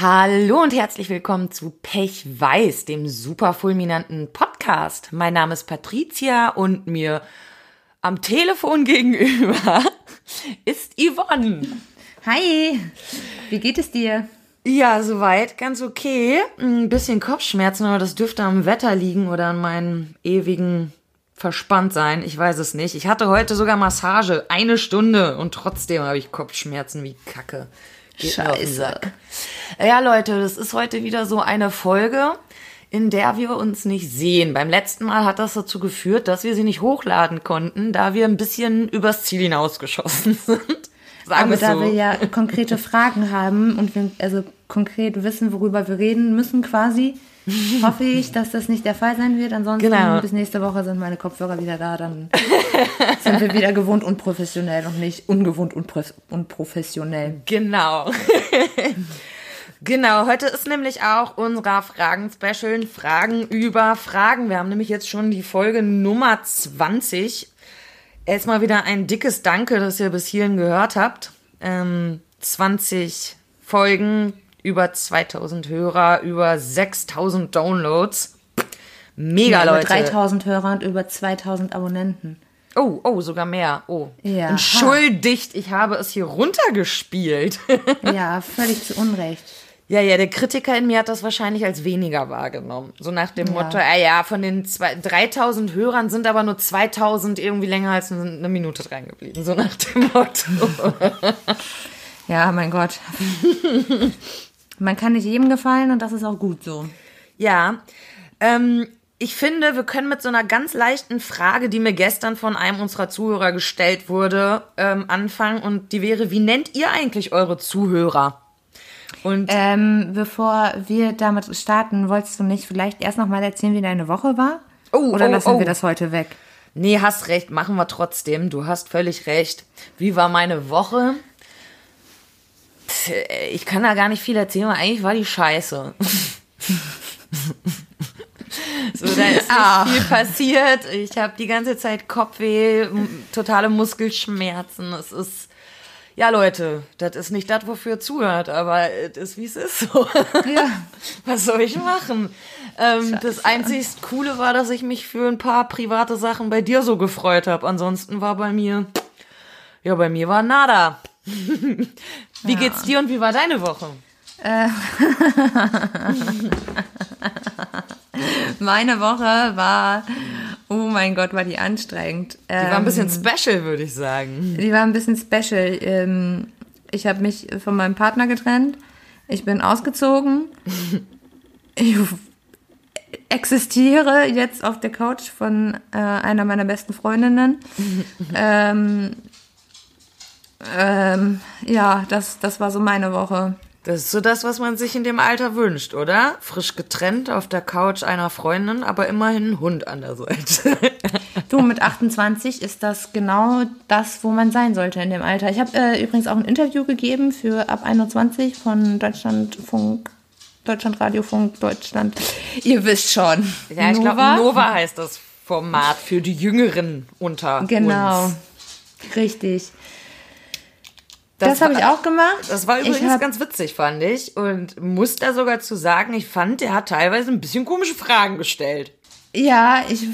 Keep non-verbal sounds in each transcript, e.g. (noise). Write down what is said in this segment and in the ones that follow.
Hallo und herzlich willkommen zu Pech Weiß, dem super fulminanten Podcast. Mein Name ist Patricia und mir am Telefon (laughs) gegenüber ist Yvonne. Hi, wie geht es dir? Ja, soweit, ganz okay. Ein bisschen Kopfschmerzen, aber das dürfte am Wetter liegen oder an meinem ewigen verspannt sein. Ich weiß es nicht. Ich hatte heute sogar Massage, eine Stunde und trotzdem habe ich Kopfschmerzen wie Kacke. Geht Scheiße. Ja, Leute, das ist heute wieder so eine Folge, in der wir uns nicht sehen. Beim letzten Mal hat das dazu geführt, dass wir sie nicht hochladen konnten, da wir ein bisschen übers Ziel hinausgeschossen (laughs) sind. Sagen Aber da so. wir ja konkrete Fragen haben und wir also konkret wissen, worüber wir reden müssen quasi, (laughs) hoffe ich, dass das nicht der Fall sein wird. Ansonsten Genau. bis nächste Woche sind meine Kopfhörer wieder da, dann (laughs) sind wir wieder gewohnt und professionell und nicht ungewohnt und pref- und professionell. Genau. (laughs) genau, heute ist nämlich auch unser Fragen-Special Fragen über Fragen. Wir haben nämlich jetzt schon die Folge Nummer 20. Erstmal wieder ein dickes Danke, dass ihr bis hierhin gehört habt. Ähm, 20 Folgen, über 2000 Hörer, über 6000 Downloads. Mega, über Leute. 3000 Hörer und über 2000 Abonnenten. Oh, oh, sogar mehr. Oh. Ja. Entschuldigt, ich habe es hier runtergespielt. (laughs) Ja, völlig zu Unrecht. Ja, ja, der Kritiker in mir hat das wahrscheinlich als weniger wahrgenommen. So nach dem Ja. Motto, ah ja, von den zwei, 3000 Hörern sind aber nur 2000 irgendwie länger als eine Minute dran geblieben. So nach dem Motto. (laughs) Ja, mein Gott. (laughs) Man kann nicht jedem gefallen und das ist auch gut so. ja, ähm, ich finde, wir können mit so einer ganz leichten Frage, die mir gestern von einem unserer Zuhörer gestellt wurde, ähm, anfangen. Und die wäre, wie nennt ihr eigentlich eure Zuhörer? Und Ähm, bevor wir damit starten, wolltest du nicht vielleicht erst noch mal erzählen, wie deine Woche war? Oh, Oder oh, lassen oh. wir das heute weg? Nee, hast recht, machen wir trotzdem. Du hast völlig recht. Wie war meine Woche? Ich kann da gar nicht viel erzählen, weil eigentlich war die scheiße. so, da ist nicht Ah. viel passiert. Ich habe die ganze Zeit Kopfweh, totale Muskelschmerzen. Es ist, ja Leute, das ist nicht das, wofür ihr zuhört, aber es ist, wie es ist. So. Ja. (laughs) Was soll ich machen? Ähm, das einzig Coole war, dass ich mich für ein paar private Sachen bei dir so gefreut habe. Ansonsten war bei mir, ja, bei mir war nada. (laughs) wie geht's dir und wie war deine Woche? (laughs) Meine Woche war, oh mein Gott, war die anstrengend. Die war ein bisschen Ähm, special, würde ich sagen. Die war ein bisschen special. Ähm, ich habe mich von meinem Partner getrennt. Ich bin ausgezogen. (laughs) Ich existiere jetzt auf der Couch von äh, einer meiner besten Freundinnen. Ähm, ja, das, das war so meine Woche. Das ist so das, was man sich in dem Alter wünscht, oder? Frisch getrennt auf der Couch einer Freundin, aber immerhin ein Hund an der Seite. Du, mit (laughs) 28 ist das genau das, wo man sein sollte in dem Alter. Ich habe äh, übrigens auch ein Interview gegeben für ab 21 von Deutschlandfunk, Deutschlandradiofunk, Deutschland. Ihr wisst schon. ja, ich glaube, Nova heißt das Format für die Jüngeren unter Genau. uns. Richtig. Das, habe ich auch gemacht. Das war übrigens hab- ganz witzig, fand ich. Und muss da sogar zu sagen, ich fand, der hat teilweise ein bisschen komische Fragen gestellt. Ja, ich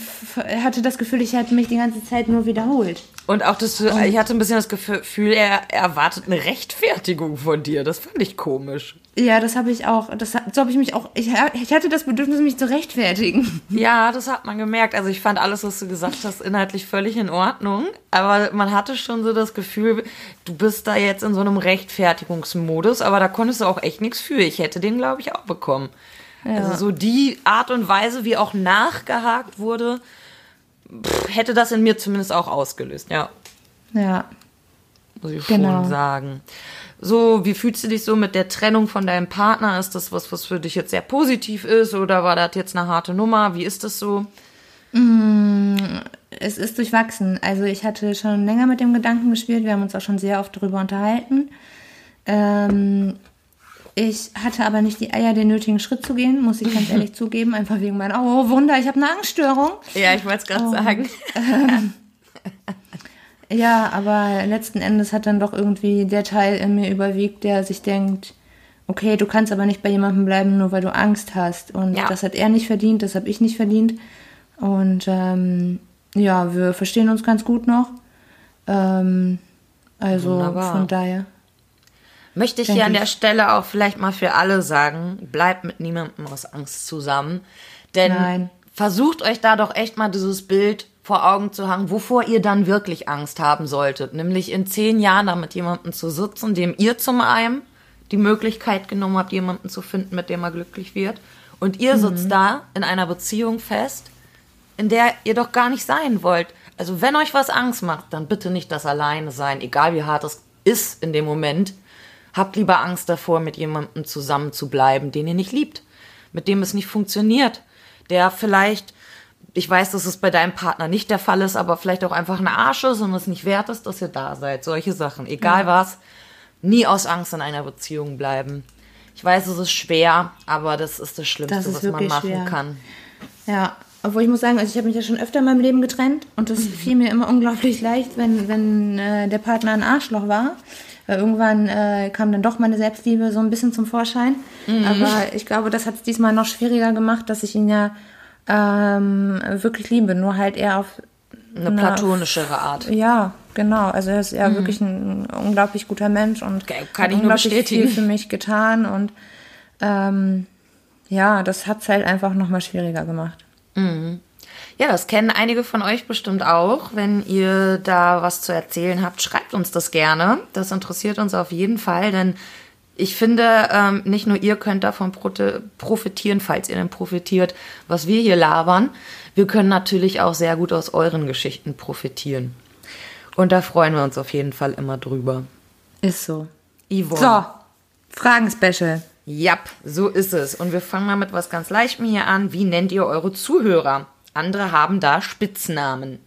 hatte das Gefühl, ich hätte mich die ganze Zeit nur wiederholt. Und auch das, ich hatte ein bisschen das Gefühl, er erwartet eine Rechtfertigung von dir. Das fand ich komisch. Ja, das habe ich auch. Das, so habe ich mich auch. Ich, ich hatte das Bedürfnis, mich zu rechtfertigen. (laughs) Ja, das hat man gemerkt. Also ich fand alles, was du gesagt hast, inhaltlich völlig in Ordnung. Aber man hatte schon so das Gefühl, du bist da jetzt in so einem Rechtfertigungsmodus. Aber da konntest du auch echt nichts für. Ich hätte den, glaube ich, auch bekommen. Also so die Art und Weise, wie auch nachgehakt wurde, pff, hätte das in mir zumindest auch ausgelöst. Ja, Ja. muss ich Genau. schon sagen. So, wie fühlst du dich so mit der Trennung von deinem Partner? Ist das was, was für dich jetzt sehr positiv ist? Oder war das jetzt eine harte Nummer? Wie ist das so? Es ist durchwachsen. Also ich hatte schon länger mit dem Gedanken gespielt. Wir haben uns auch schon sehr oft darüber unterhalten. Ähm, ich hatte aber nicht die Eier, den nötigen Schritt zu gehen, muss ich ganz ehrlich (laughs) zugeben. Einfach wegen meiner, oh Wunder, ich habe eine Angststörung. Ja, ich wollte es gerade sagen. Ja, aber letzten Endes hat dann doch irgendwie der Teil in mir überwiegt, der sich denkt, okay, du kannst aber nicht bei jemandem bleiben, nur weil du Angst hast. Und Ja. das hat er nicht verdient, das habe ich nicht verdient. Und ähm, ja, wir verstehen uns ganz gut noch. Ähm, also Wunderbar. von daher. Möchte ich hier an ich. der Stelle auch vielleicht mal für alle sagen, bleibt mit niemandem aus Angst zusammen. Denn Nein. versucht euch da doch echt mal dieses Bild vor Augen zu haben, wovor ihr dann wirklich Angst haben solltet. Nämlich in zehn Jahren da mit jemandem zu sitzen, dem ihr zum einen die Möglichkeit genommen habt, jemanden zu finden, mit dem er glücklich wird. Und ihr sitzt da in einer Beziehung fest, in der ihr doch gar nicht sein wollt. Also wenn euch was Angst macht, dann bitte nicht das Alleine sein, egal wie hart es ist in dem Moment. Habt lieber Angst davor, mit jemandem zusammen zu bleiben, den ihr nicht liebt, mit dem es nicht funktioniert, der vielleicht, ich weiß, dass es bei deinem Partner nicht der Fall ist, aber vielleicht auch einfach ein Arsch ist und es nicht wert ist, dass ihr da seid. Solche Sachen, egal was, nie aus Angst in einer Beziehung bleiben. Ich weiß, es ist schwer, aber das ist das Schlimmste, Das ist was man machen schwer. kann. Ja, obwohl ich muss sagen, also ich habe mich ja schon öfter in meinem Leben getrennt und das (laughs) fiel mir immer unglaublich leicht, wenn, wenn äh, der Partner ein Arschloch war. Weil irgendwann äh, kam dann doch meine Selbstliebe so ein bisschen zum Vorschein. Aber ich glaube, das hat es diesmal noch schwieriger gemacht, dass ich ihn ja ähm, wirklich liebe. Nur halt eher auf Eine Na, platonischere Art. Ja, genau. Also er ist ja wirklich ein unglaublich guter Mensch und kann ich unglaublich viel für mich getan und ähm, ja, das hat es halt einfach nochmal schwieriger gemacht. Ja, das kennen einige von euch bestimmt auch. Wenn ihr da was zu erzählen habt, schreibt uns das gerne. Das interessiert uns auf jeden Fall, denn ich finde, ähm, nicht nur ihr könnt davon profitieren, falls ihr denn profitiert, was wir hier labern. Wir können natürlich auch sehr gut aus euren Geschichten profitieren. Und da freuen wir uns auf jeden Fall immer drüber. Ist so. Yvonne. So, Fragen-Special. Jap, so ist es. Und wir fangen mal mit was ganz Leichtem hier an. Wie nennt ihr eure Zuhörer? Andere haben da Spitznamen.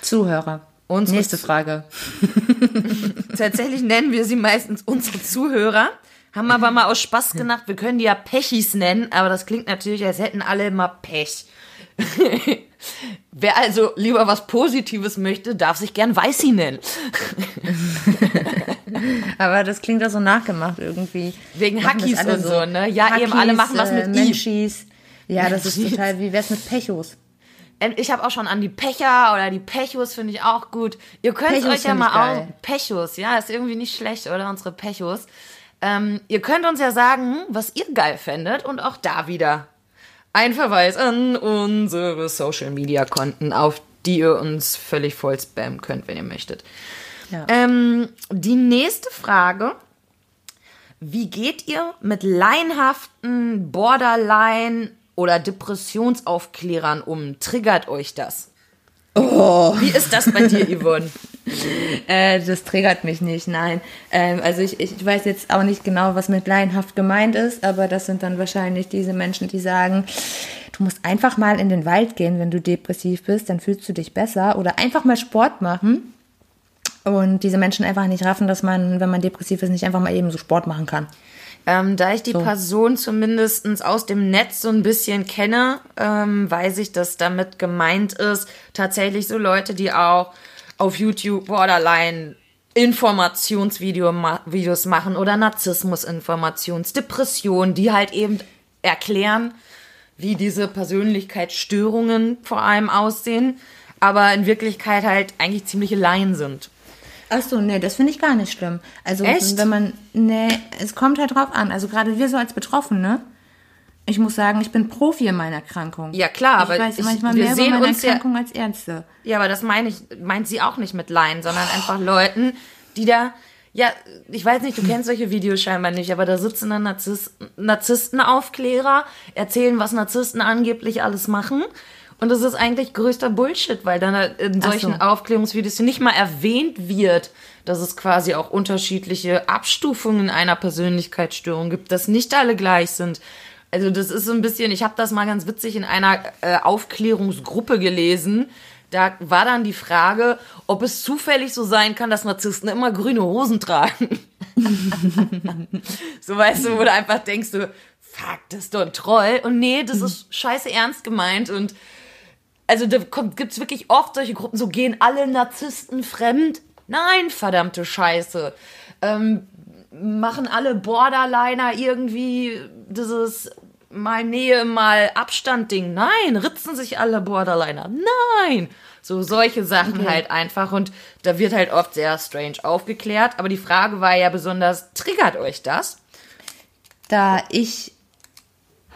Zuhörer. Unsere Nächste Frage. (laughs) Tatsächlich nennen wir sie meistens unsere Zuhörer. Haben aber mal aus Spaß gedacht, wir können die ja Pechis nennen, aber das klingt natürlich, als hätten alle immer Pech. (laughs) Wer also lieber was Positives möchte, darf sich gern Weißi nennen. (laughs) Aber das klingt doch so nachgemacht irgendwie. Wegen Machen Hackis und so, ne? Ja, eben, alle machen was mit I. Menschis. Ja, das ist total, wie wär's mit Pechos? Ähm, Ich habe auch schon an die Pecher oder die Pechos, finde ich auch gut. Ihr könnt Pechos euch ja mal auch. Pechos, ja, ist irgendwie nicht schlecht, oder? Unsere Pechos. Ähm, ihr könnt uns ja sagen, was ihr geil fändet und auch da wieder ein Verweis an unsere Social Media Konten, auf die ihr uns völlig voll spammen könnt, wenn ihr möchtet. Ja. Ähm, die nächste Frage. Wie geht ihr mit laienhaften Borderline- oder Depressionsaufklärern um? Triggert euch das? Oh. Wie ist das bei dir, (laughs) Yvonne? Äh, das triggert mich nicht, nein. Ähm, also ich, ich weiß jetzt auch nicht genau, was mit laienhaft gemeint ist, aber das sind dann wahrscheinlich diese Menschen, die sagen, du musst einfach mal in den Wald gehen, wenn du depressiv bist, dann fühlst du dich besser oder einfach mal Sport machen. Und diese Menschen einfach nicht raffen, dass man, wenn man depressiv ist, nicht einfach mal eben so Sport machen kann. Ähm, da ich die Person zumindest aus dem Netz so ein bisschen kenne, ähm, weiß ich, dass damit gemeint ist, tatsächlich so Leute, die auch auf YouTube Borderline Informationsvideos ma Videos machen oder Narzissmus-Informations, Depressionen, die halt eben erklären, wie diese Persönlichkeitsstörungen vor allem aussehen, aber in Wirklichkeit halt eigentlich ziemliche Laien sind. Ach so, nee, das finde ich gar nicht schlimm. Also, Echt? wenn man, nee, es kommt halt drauf an. Also, gerade wir so als Betroffene, ich muss sagen, ich bin Profi in meiner Erkrankung. Ja, klar, aber ich weiß ich- manchmal wir mehr über sehen meine uns ja- Erkrankung als Ärzte. Ja, aber das meine ich, meint sie auch nicht mit Laien, sondern einfach Leuten, die da, ja, ich weiß nicht, du kennst solche Videos scheinbar nicht, aber da sitzen dann Narzissten, Narzisstenaufklärer, erzählen, was Narzissten angeblich alles machen. Und das ist eigentlich größter Bullshit, weil dann in Ach solchen so. Aufklärungsvideos nicht mal erwähnt wird, dass es quasi auch unterschiedliche Abstufungen einer Persönlichkeitsstörung gibt, dass nicht alle gleich sind. Also das ist so ein bisschen, ich habe das mal ganz witzig in einer äh, Aufklärungsgruppe gelesen. Da war dann die Frage, ob es zufällig so sein kann, dass Narzissten immer grüne Hosen tragen. (laughs) so weißt du, wo du einfach denkst, du, fuck, das ist doch ein Troll. Und nee, das ist scheiße ernst gemeint. Und also da kommt, gibt's wirklich oft solche Gruppen, so gehen alle Narzissten fremd. Nein, verdammte Scheiße. Ähm, machen alle Borderliner irgendwie dieses mal Nähe, mal Abstand Ding. Nein, ritzen sich alle Borderliner. Nein. So solche Sachen okay. halt einfach und da wird halt oft sehr strange aufgeklärt. Aber die Frage war ja besonders, triggert euch das? Da ich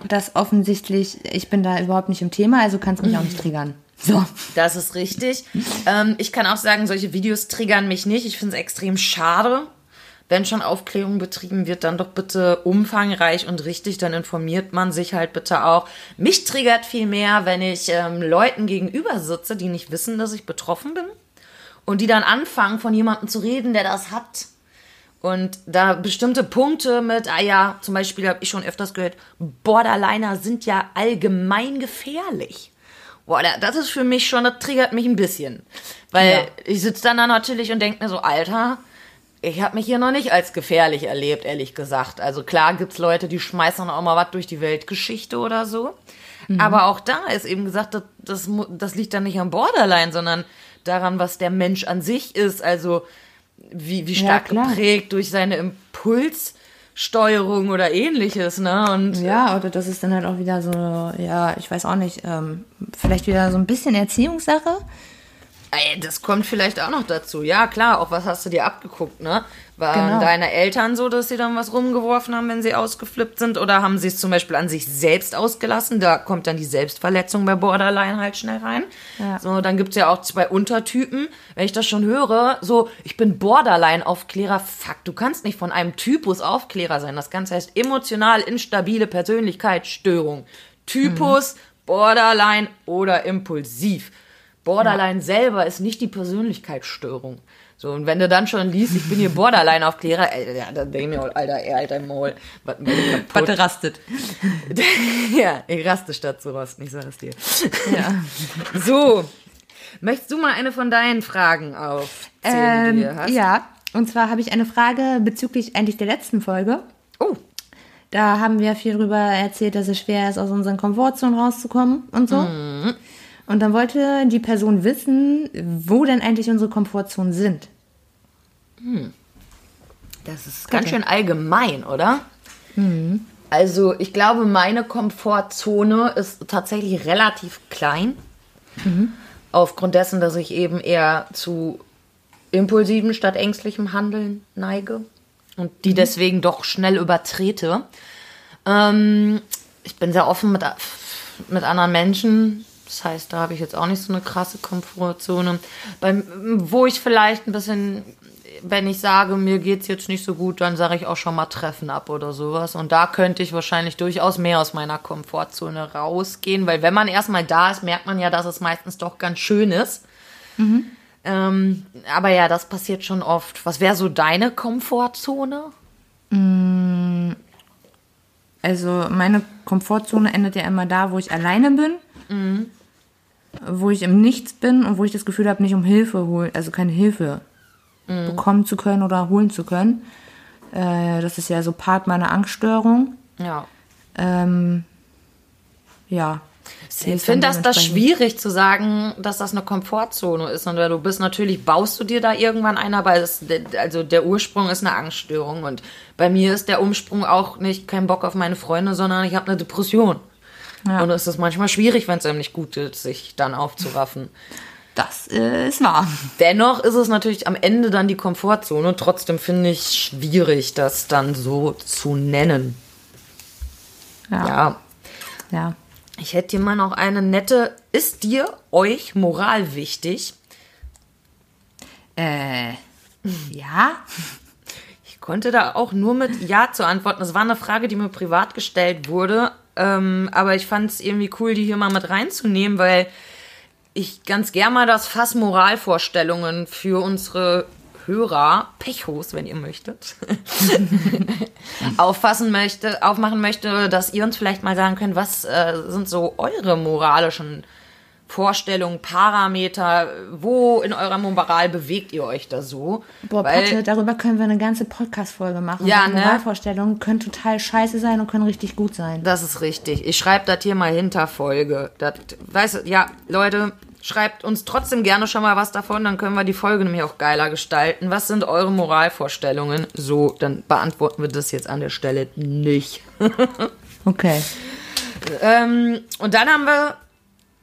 das offensichtlich, ich bin da überhaupt nicht im Thema, also kann es mich auch nicht triggern. So. Das ist richtig. Ähm, ich kann auch sagen, solche Videos triggern mich nicht. Ich finde es extrem schade. Wenn schon Aufklärung betrieben wird, dann doch bitte umfangreich und richtig, dann informiert man sich halt bitte auch. Mich triggert viel mehr, wenn ich ähm, Leuten gegenüber sitze, die nicht wissen, dass ich betroffen bin und die dann anfangen, von jemandem zu reden, der das hat. Und da bestimmte Punkte mit, ah ja, zum Beispiel habe ich schon öfters gehört, Borderliner sind ja allgemein gefährlich. Boah, das ist für mich schon, das triggert mich ein bisschen. Weil ja. ich sitze dann da natürlich und denke mir so, Alter, ich habe mich hier noch nicht als gefährlich erlebt, ehrlich gesagt. Also klar gibt's Leute, die schmeißen auch mal was durch die Weltgeschichte oder so. Mhm. Aber auch da ist eben gesagt, das, das, das liegt dann nicht am Borderline, sondern daran, was der Mensch an sich ist. Also wie, wie stark ja, geprägt durch seine Impuls. Steuerung oder ähnliches, ne? Und ja, oder das ist dann halt auch wieder so, ja, ich weiß auch nicht, ähm, vielleicht wieder so ein bisschen Erziehungssache. Ey, das kommt vielleicht auch noch dazu. Ja, klar, auch was hast du dir abgeguckt, ne? Waren genau. deine Eltern so, dass sie dann was rumgeworfen haben, wenn sie ausgeflippt sind? Oder haben sie es zum Beispiel an sich selbst ausgelassen? Da kommt dann die Selbstverletzung bei Borderline halt schnell rein. Ja. So, dann gibt's ja auch zwei Untertypen. Wenn ich das schon höre, so, ich bin Borderline-Aufklärer. Fuck, du kannst nicht von einem Typus Aufklärer sein. Das Ganze heißt emotional instabile Persönlichkeitsstörung. Typus, mhm. Borderline oder impulsiv. Borderline ja. selber ist nicht die Persönlichkeitsstörung. So, und wenn du dann schon liest, ich bin hier Borderline-Aufklärer, ja, dann denke ich mir, Alter, er, Alter, Maul. Was rastet. (laughs) ja, ich raste statt zu rosten, ich sag es dir. Ja. (laughs) So, möchtest du mal eine von deinen Fragen aufzählen, ähm, die du hast? Ja, und zwar habe ich eine Frage bezüglich eigentlich der letzten Folge. Oh. Da haben wir viel drüber erzählt, dass es schwer ist, aus unseren Komfortzonen rauszukommen und so. Mhm. Und dann wollte die Person wissen, wo denn eigentlich unsere Komfortzonen sind. Hm. Das ist ganz okay. schön allgemein, oder? Mhm. Also ich glaube, meine Komfortzone ist tatsächlich relativ klein. Mhm. Aufgrund dessen, dass ich eben eher zu impulsiven statt ängstlichem Handeln neige und die mhm. deswegen doch schnell übertrete. Ähm, ich bin sehr offen mit, mit anderen Menschen. Das heißt, da habe ich jetzt auch nicht so eine krasse Komfortzone. Beim, wo ich vielleicht ein bisschen, wenn ich sage, mir geht es jetzt nicht so gut, dann sage ich auch schon mal Treffen ab oder sowas. Und da könnte ich wahrscheinlich durchaus mehr aus meiner Komfortzone rausgehen, weil wenn man erstmal da ist, merkt man ja, dass es meistens doch ganz schön ist. Mhm. Ähm, aber ja, das passiert schon oft. Was wäre so deine Komfortzone? Mm, also meine Komfortzone endet ja immer da, wo ich alleine bin. Mhm wo ich im Nichts bin und wo ich das Gefühl habe, nicht um Hilfe holen, also keine Hilfe mhm. bekommen zu können oder holen zu können. Äh, das ist ja so Part meiner Angststörung. Ja. Ähm, ja. Ich finde das, das schwierig zu sagen, dass das eine Komfortzone ist. Und du bist natürlich, baust du dir da irgendwann ein, aber es, also der Ursprung ist eine Angststörung. Und bei mir ist der Umsprung auch nicht kein Bock auf meine Freunde, sondern ich habe eine Depression. Ja. Und es ist manchmal schwierig, wenn es einem nicht gut ist, sich dann aufzuraffen. Das äh, ist wahr. Dennoch ist es natürlich am Ende dann die Komfortzone. Trotzdem finde ich es schwierig, das dann so zu nennen. Ja. ja. Ja. Ich hätte hier mal noch eine nette. Ist dir, euch Moral wichtig? Äh, ja. Ich konnte da auch nur mit Ja zu antworten. Das war eine Frage, die mir privat gestellt wurde. Ähm, aber ich fand es irgendwie cool, die hier mal mit reinzunehmen, weil ich ganz gern mal das Fass Moralvorstellungen für unsere Hörer, Pechos, wenn ihr möchtet, (laughs) auffassen möchte, aufmachen möchte, dass ihr uns vielleicht mal sagen könnt, was äh, sind so eure moralischen Vorstellungen, Parameter, wo in eurer Moral bewegt ihr euch da so? Boah, Weil, Patte, darüber können wir eine ganze Podcast-Folge machen. Ja, ne? Moralvorstellungen können total scheiße sein und können richtig gut sein. Das ist richtig. Ich schreibe das hier mal hinter Folge. Das, weißt du, ja, Leute, Schreibt uns trotzdem gerne schon mal was davon, dann können wir die Folge nämlich auch geiler gestalten. Was sind eure Moralvorstellungen? So, dann beantworten wir das jetzt an der Stelle nicht. (laughs) Okay. Ähm, und dann haben wir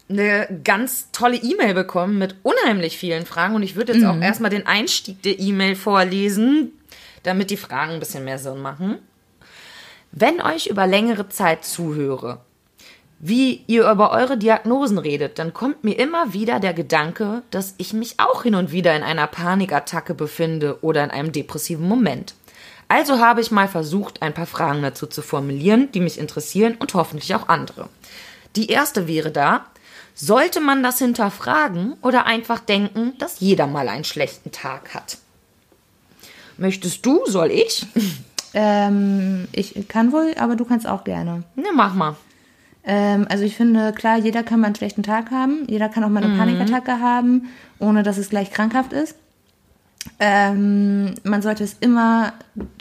eine ganz tolle E-Mail bekommen mit unheimlich vielen Fragen. Und ich würde jetzt auch erstmal den Einstieg der E-Mail vorlesen, damit die Fragen ein bisschen mehr Sinn machen. Wenn euch über längere Zeit zuhöre, wie ihr über eure Diagnosen redet, dann kommt mir immer wieder der Gedanke, dass ich mich auch hin und wieder in einer Panikattacke befinde oder in einem depressiven Moment. Also habe ich mal versucht, ein paar Fragen dazu zu formulieren, die mich interessieren und hoffentlich auch andere. Die erste wäre da, sollte man das hinterfragen oder einfach denken, dass jeder mal einen schlechten Tag hat? Möchtest du, soll ich? (laughs) Ähm, ich kann wohl, aber du kannst auch gerne. Ne, mach mal. Ähm, also ich finde, klar, jeder kann mal einen schlechten Tag haben. Jeder kann auch mal eine Panikattacke haben, ohne dass es gleich krankhaft ist. Ähm, man sollte es immer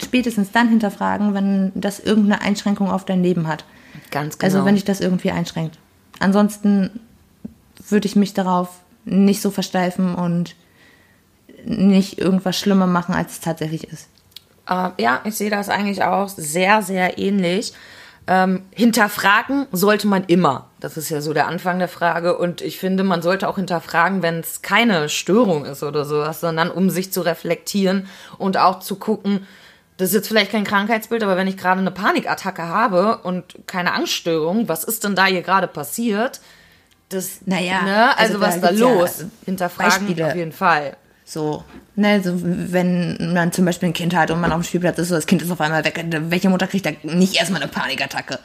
spätestens dann hinterfragen, wenn das irgendeine Einschränkung auf dein Leben hat. Ganz genau. Also wenn dich das irgendwie einschränkt. Ansonsten würde ich mich darauf nicht so versteifen und nicht irgendwas schlimmer machen, als es tatsächlich ist. Äh, ja, ich sehe das eigentlich auch sehr, sehr ähnlich. Ähm, hinterfragen sollte man immer. Das ist ja so der Anfang der Frage. Und ich finde, man sollte auch hinterfragen, wenn es keine Störung ist oder sowas, sondern um sich zu reflektieren und auch zu gucken, das ist jetzt vielleicht kein Krankheitsbild, aber wenn ich gerade eine Panikattacke habe und keine Angststörung, was ist denn da hier gerade passiert? Das, Naja, ne? also, also was da gibt's ja los? Hinterfragen Beispiele. auf jeden Fall. So, ne, so wenn man zum Beispiel ein Kind hat und man auf dem Spielplatz ist, so das Kind ist auf einmal weg, welche Mutter kriegt da nicht erstmal eine Panikattacke?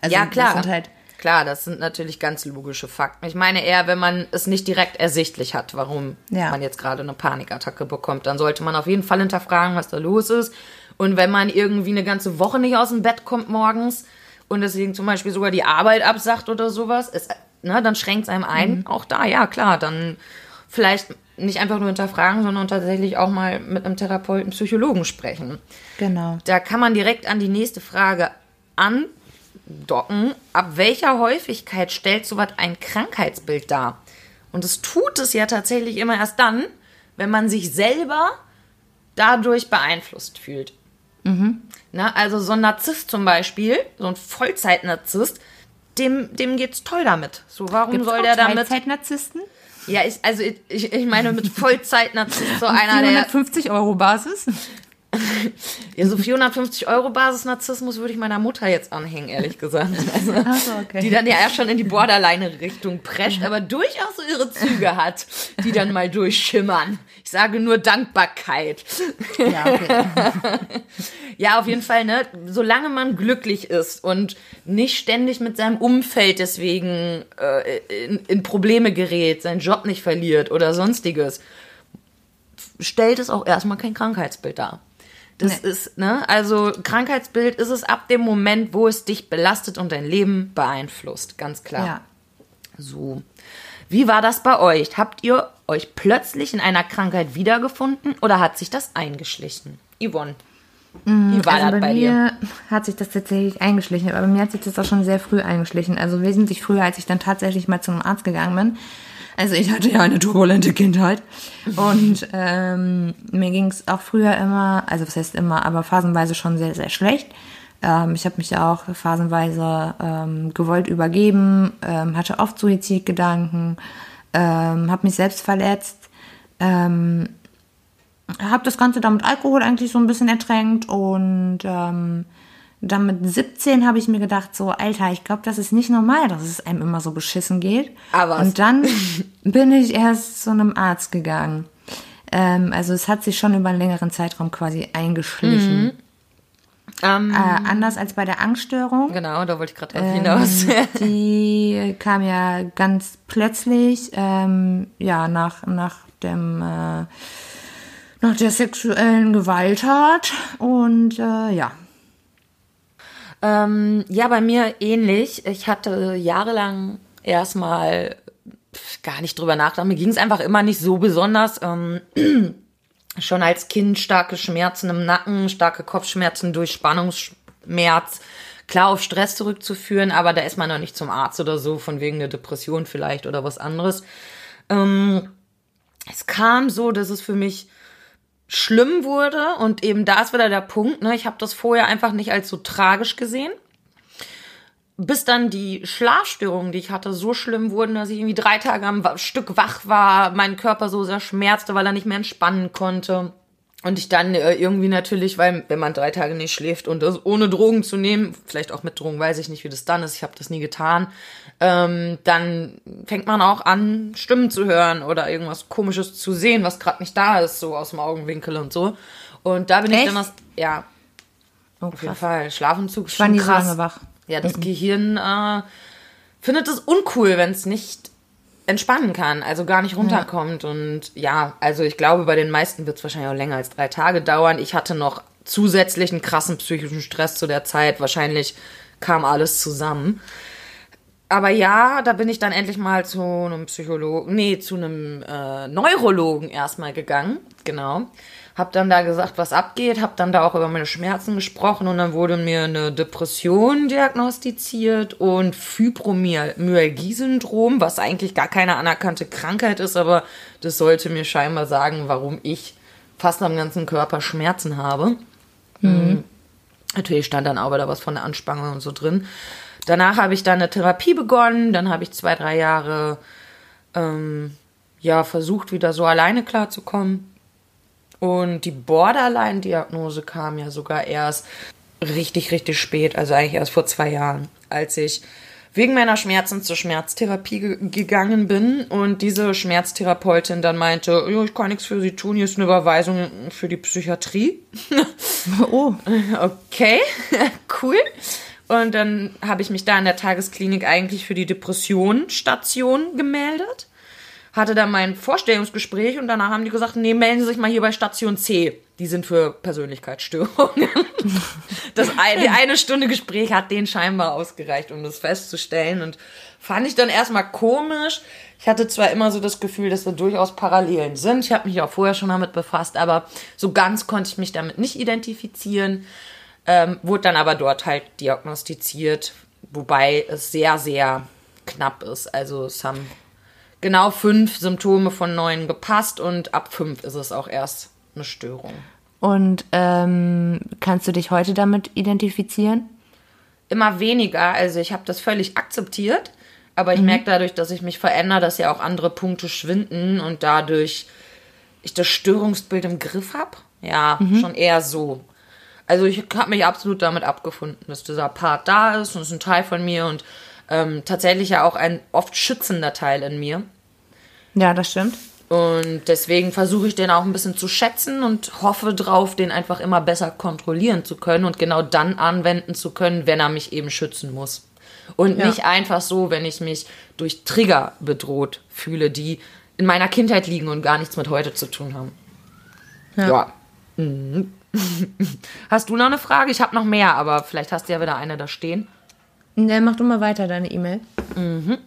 Also Ja, klar. Das sind halt, Klar, das sind natürlich ganz logische Fakten. Ich meine eher, wenn man es nicht direkt ersichtlich hat, warum Ja. man jetzt gerade eine Panikattacke bekommt, dann sollte man auf jeden Fall hinterfragen, was da los ist. Und wenn man irgendwie eine ganze Woche nicht aus dem Bett kommt morgens und deswegen zum Beispiel sogar die Arbeit absagt oder sowas, ist, ne, dann schränkt es einem ein. Mhm. Auch da, ja, klar, dann vielleicht nicht einfach nur hinterfragen, sondern tatsächlich auch mal mit einem Therapeuten, Psychologen sprechen. genau. Da kann man direkt an die nächste Frage andocken. Ab welcher Häufigkeit stellt sowas ein Krankheitsbild dar? Und es tut es ja tatsächlich immer erst dann, wenn man sich selber dadurch beeinflusst fühlt. Na, also so ein Narzisst zum Beispiel, so ein Vollzeit-Narzisst, dem, dem geht's toll damit. So, warum Gibt's soll der damit? Teilzeitnarzissten? Ja, ich, also ich, ich meine mit Vollzeit-Narzisst so einer, der 450 Euro Basis? (laughs) Ja, so 450 Euro Basis-Narzissmus würde ich meiner Mutter jetzt anhängen, ehrlich gesagt. (laughs) Also, so, okay. Die dann ja erst schon in die Borderline-Richtung prescht, aber durchaus so ihre Züge (laughs) hat, die dann mal durchschimmern. Ich sage nur Dankbarkeit. Ja, okay. Ja, auf jeden Fall, ne? Solange man glücklich ist und nicht ständig mit seinem Umfeld deswegen äh, in, in Probleme gerät, seinen Job nicht verliert oder sonstiges, stellt es auch erstmal kein Krankheitsbild dar. Das Nee. ist, ne? Also Krankheitsbild ist es ab dem Moment, wo es dich belastet und dein Leben beeinflusst. Ganz klar. ja. So. Wie war das bei euch? Habt ihr euch plötzlich in einer Krankheit wiedergefunden oder hat sich das eingeschlichen? Yvonne, wie war also das bei, bei dir? mir hat sich das tatsächlich eingeschlichen, aber bei mir hat sich das auch schon sehr früh eingeschlichen. Also wesentlich früher, als ich dann tatsächlich mal zu einem Arzt gegangen bin. Also ich hatte ja eine turbulente Kindheit und ähm, mir ging es auch früher immer, also was heißt immer, aber phasenweise schon sehr, sehr schlecht. Ähm, ich habe mich ja auch phasenweise ähm, gewollt übergeben, ähm, hatte oft Suizidgedanken, ähm, habe mich selbst verletzt. Ähm, habe das Ganze dann mit Alkohol eigentlich so ein bisschen ertränkt und ähm, dann mit 17 habe ich mir gedacht, so, Alter, ich glaube, das ist nicht normal, dass es einem immer so beschissen geht. Aber was? und dann (laughs) bin ich erst zu einem Arzt gegangen. Ähm, also es hat sich schon über einen längeren Zeitraum quasi eingeschlichen. Ähm, Äh, anders als bei der Angststörung. genau, da wollte ich gerade drauf hinaus. Ähm, (laughs) die kam ja ganz plötzlich, ähm, ja, nach, nach dem, äh, nach der sexuellen Gewalttat und äh, ja. Ähm, ja, bei mir ähnlich. Ich hatte jahrelang erstmal gar nicht drüber nachgedacht. Mir ging es einfach immer nicht so besonders. Ähm, (clears throat) schon als Kind starke Schmerzen im Nacken, starke Kopfschmerzen durch Spannungsschmerz. Klar auf Stress zurückzuführen, aber da ist man noch nicht zum Arzt oder so, von wegen der Depression vielleicht oder was anderes. Ähm, es kam so, dass es für mich schlimm wurde und eben da ist wieder der Punkt, ne? Ich habe das vorher einfach nicht als so tragisch gesehen. Bis dann die Schlafstörungen, die ich hatte, so schlimm wurden, dass ich irgendwie drei Tage am Stück wach war, mein Körper so sehr schmerzte, weil er nicht mehr entspannen konnte. Und ich dann äh, irgendwie natürlich, weil wenn man drei Tage nicht schläft und das ohne Drogen zu nehmen, vielleicht auch mit Drogen, weiß ich nicht, wie das dann ist, ich habe das nie getan, ähm, dann fängt man auch an, Stimmen zu hören oder irgendwas Komisches zu sehen, was gerade nicht da ist, so aus dem Augenwinkel und so. Und da bin Echt? ich dann das, ja, oh, auf jeden Fall. Schlafentzug ist schon krass. So lange wach. Ja, das mhm. Gehirn äh, findet es uncool, wenn es nicht entspannen kann, also gar nicht runterkommt. Ja. Und ja, also ich glaube, bei den meisten wird es wahrscheinlich auch länger als drei Tage dauern. Ich hatte noch zusätzlichen krassen psychischen Stress zu der Zeit. Wahrscheinlich kam alles zusammen. Aber ja, da bin ich dann endlich mal zu einem Psychologen, nee, zu einem äh, Neurologen erstmal gegangen. Genau. Hab dann da gesagt, was abgeht, hab dann da auch über meine Schmerzen gesprochen und dann wurde mir eine Depression diagnostiziert und Fibromyalgie-Syndrom, was eigentlich gar keine anerkannte Krankheit ist, aber das sollte mir scheinbar sagen, warum ich fast am ganzen Körper Schmerzen habe. Mhm. Natürlich stand dann auch wieder was von der Anspannung und so drin. Danach habe ich dann eine Therapie begonnen, dann habe ich zwei, drei Jahre ähm, ja versucht, wieder so alleine klarzukommen. Und die Borderline-Diagnose kam ja sogar erst richtig, richtig spät, also eigentlich erst vor zwei Jahren, als ich wegen meiner Schmerzen zur Schmerztherapie ge gegangen bin und diese Schmerztherapeutin dann meinte, jo, ich kann nichts für Sie tun, hier ist eine Überweisung für die Psychiatrie. (laughs) Oh. (laughs) Okay, (laughs) cool. Und dann habe ich mich da in der Tagesklinik eigentlich für die Depressionsstation gemeldet hatte dann mein Vorstellungsgespräch und danach haben die gesagt, nee, melden Sie sich mal hier bei Station C. Die sind für Persönlichkeitsstörungen. (laughs) Das eine, die eine Stunde Gespräch hat denen scheinbar ausgereicht, um das festzustellen. Und fand ich dann erstmal komisch. Ich hatte zwar immer so das Gefühl, dass da durchaus Parallelen sind. Ich habe mich auch vorher schon damit befasst, aber so ganz konnte ich mich damit nicht identifizieren. Ähm, wurde dann aber dort halt diagnostiziert, wobei es sehr, sehr knapp ist. Also es haben genau fünf Symptome von neun gepasst und ab fünf ist es auch erst eine Störung. Und ähm, kannst du dich heute damit identifizieren? Immer weniger. Also ich habe das völlig akzeptiert, aber ich mhm. merke dadurch, dass ich mich verändere, dass ja auch andere Punkte schwinden und dadurch ich das Störungsbild im Griff habe. Ja, mhm. schon eher so. Also ich habe mich absolut damit abgefunden, dass dieser Part da ist und es ist ein Teil von mir und ähm, tatsächlich ja auch ein oft schützender Teil in mir. Ja, das stimmt. Und deswegen versuche ich den auch ein bisschen zu schätzen und hoffe drauf, den einfach immer besser kontrollieren zu können und genau dann anwenden zu können, wenn er mich eben schützen muss. Und ja. nicht einfach so, wenn ich mich durch Trigger bedroht fühle, die in meiner Kindheit liegen und gar nichts mit heute zu tun haben. Ja. ja. Mhm. (laughs) Hast du noch eine Frage? Ich habe noch mehr, aber vielleicht hast du ja wieder eine da stehen. Ne, mach du mal weiter deine E-Mail. Mhm.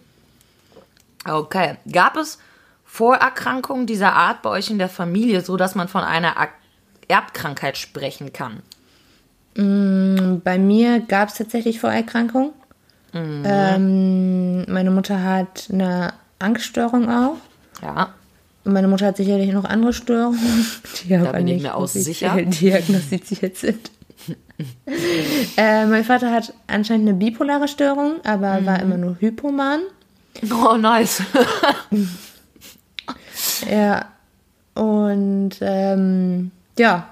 Okay. Gab es Vorerkrankungen dieser Art bei euch in der Familie, so dass man von einer Erbkrankheit sprechen kann? Mm, bei mir gab es tatsächlich Vorerkrankungen. Mhm. Ähm, meine Mutter hat eine Angststörung auch. Ja. Meine Mutter hat sicherlich noch andere Störungen, (laughs) die da aber nicht mehr aus sicher. (laughs) diagnostiziert sind. (laughs) äh, mein Vater hat anscheinend eine bipolare Störung, aber mhm. war immer nur Hypoman. Oh, nice. (laughs) ja. Und ähm, ja.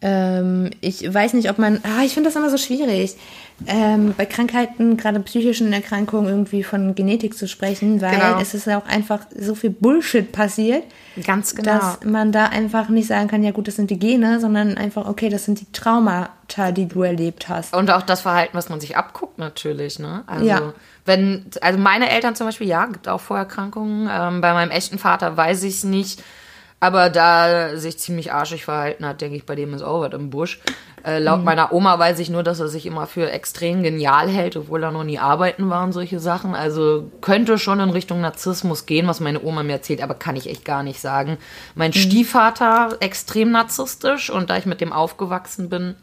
Ähm, ich weiß nicht, ob man. Ah, ich finde das immer so schwierig ähm, bei Krankheiten, gerade psychischen Erkrankungen, irgendwie von Genetik zu sprechen, weil genau. es ist ja auch einfach so viel Bullshit passiert. Ganz genau. Dass man da einfach nicht sagen kann, ja gut, das sind die Gene, sondern einfach, okay, das sind die Traumata, die du erlebt hast. Und auch das Verhalten, was man sich abguckt, natürlich, ne? Also, ja. wenn, also meine Eltern zum Beispiel, ja, gibt auch Vorerkrankungen. Ähm, bei meinem echten Vater weiß ich es nicht. Aber da sich ziemlich arschig verhalten hat, denke ich, bei dem ist auch was im Busch. Äh, laut mhm. meiner Oma weiß ich nur, dass er sich immer für extrem genial hält, obwohl er noch nie arbeiten war und solche Sachen. Also könnte schon in Richtung Narzissmus gehen, was meine Oma mir erzählt, aber kann ich echt gar nicht sagen. Mein mhm. Stiefvater extrem narzisstisch und da ich mit dem aufgewachsen bin,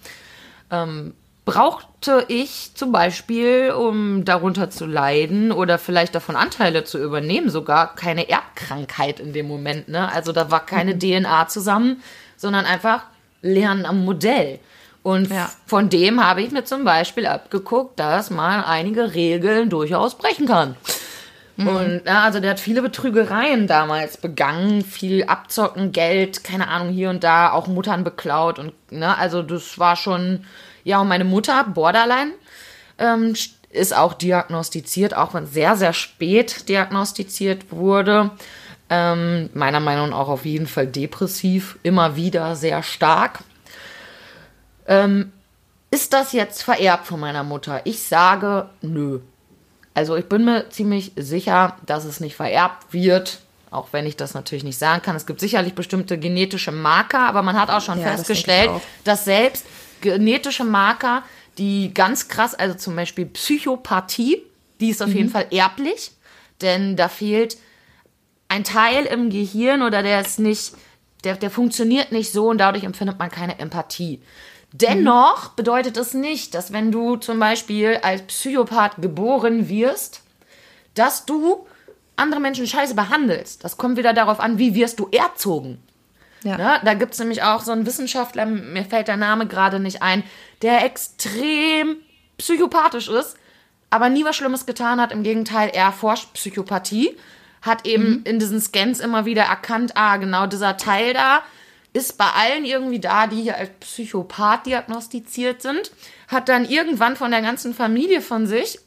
ähm, brauchte ich zum Beispiel, um darunter zu leiden oder vielleicht davon Anteile zu übernehmen, sogar keine Erbkrankheit in dem Moment. Ne? Also da war keine DNA zusammen, sondern einfach Lernen am Modell. Und Ja. von dem habe ich mir zum Beispiel abgeguckt, dass man einige Regeln durchaus brechen kann. Und ja, also der hat viele Betrügereien damals begangen, viel Abzocken, Geld, keine Ahnung, hier und da, auch Muttern beklaut und ne, also das war schon, ja, und meine Mutter, Borderline, ähm, ist auch diagnostiziert, auch wenn sehr, sehr spät diagnostiziert wurde. Ähm, meiner Meinung nach auch auf jeden Fall depressiv, immer wieder sehr stark. Ähm, ist das jetzt vererbt von meiner Mutter? Ich sage, nö. Also ich bin mir ziemlich sicher, dass es nicht vererbt wird, auch wenn ich das natürlich nicht sagen kann. Es gibt sicherlich bestimmte genetische Marker, aber man hat auch schon Ja, das festgestellt, ich auch. dass selbst genetische Marker, die ganz krass, also zum Beispiel Psychopathie, die ist auf jeden Fall erblich, denn da fehlt ein Teil im Gehirn oder der ist nicht, der, der funktioniert nicht so und dadurch empfindet man keine Empathie. Dennoch bedeutet es nicht, dass wenn du zum Beispiel als Psychopath geboren wirst, dass du andere Menschen scheiße behandelst. Das kommt wieder darauf an, wie wirst du erzogen. Ja. Ne? Da gibt es nämlich auch so einen Wissenschaftler, mir fällt der Name gerade nicht ein, der extrem psychopathisch ist, aber nie was Schlimmes getan hat. Im Gegenteil, er forscht Psychopathie, hat eben in diesen Scans immer wieder erkannt, ah, genau dieser Teil da ist bei allen irgendwie da, die hier als Psychopath diagnostiziert sind, hat dann irgendwann von der ganzen Familie von sich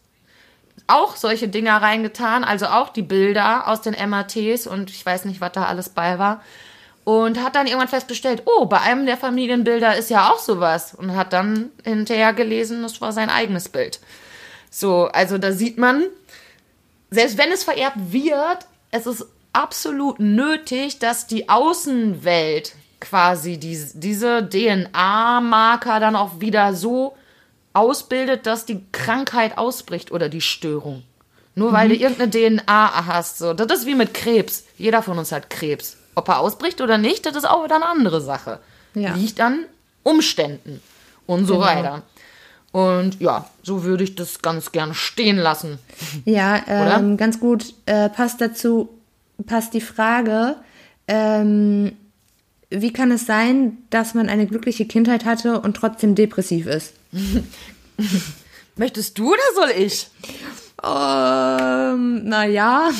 auch solche Dinger reingetan, also auch die Bilder aus den MRTs und ich weiß nicht, was da alles bei war. Und hat dann irgendwann festgestellt, oh, bei einem der Familienbilder ist ja auch sowas. Und hat dann hinterher gelesen, das war sein eigenes Bild. So, also da sieht man, selbst wenn es vererbt wird, es ist absolut nötig, dass die Außenwelt quasi die, diese DNA-Marker dann auch wieder so ausbildet, dass die Krankheit ausbricht oder die Störung. Nur weil du irgendeine DNA hast. So. Das ist wie mit Krebs. Jeder von uns hat Krebs. Ob er ausbricht oder nicht, das ist auch wieder eine andere Sache. Ja. Liegt an Umständen und so Genau. weiter. Und ja, so würde ich das ganz gern stehen lassen. Ja, ähm, ganz gut äh, passt dazu, passt die Frage, ähm, wie kann es sein, dass man eine glückliche Kindheit hatte und trotzdem depressiv ist? (laughs) Möchtest du oder soll ich? Ähm, naja,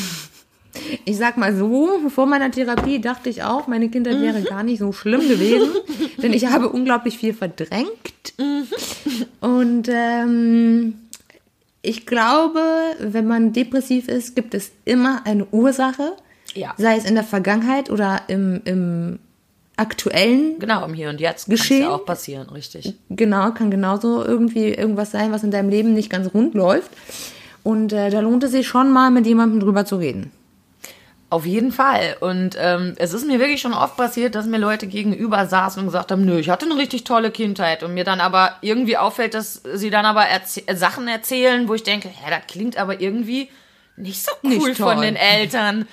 ich sag mal so, vor meiner Therapie dachte ich auch, meine Kindheit wäre gar nicht so schlimm gewesen, (laughs) denn ich habe unglaublich viel verdrängt. Und ähm, ich glaube, wenn man depressiv ist, gibt es immer eine Ursache, Ja. sei es in der Vergangenheit oder im, im aktuellen Genau, im Hier und Jetzt kann Geschehen? ja auch passieren, richtig. Genau, kann genauso irgendwie irgendwas sein, was in deinem Leben nicht ganz rund läuft. Und äh, da lohnt es sich schon mal, mit jemandem drüber zu reden. Auf jeden Fall. Und ähm, es ist mir wirklich schon oft passiert, dass mir Leute gegenüber saßen und gesagt haben, nö, ich hatte eine richtig tolle Kindheit. Und mir dann aber irgendwie auffällt, dass sie dann aber erzäh äh, Sachen erzählen, wo ich denke, hä, das klingt aber irgendwie nicht so cool Nicht von den Eltern.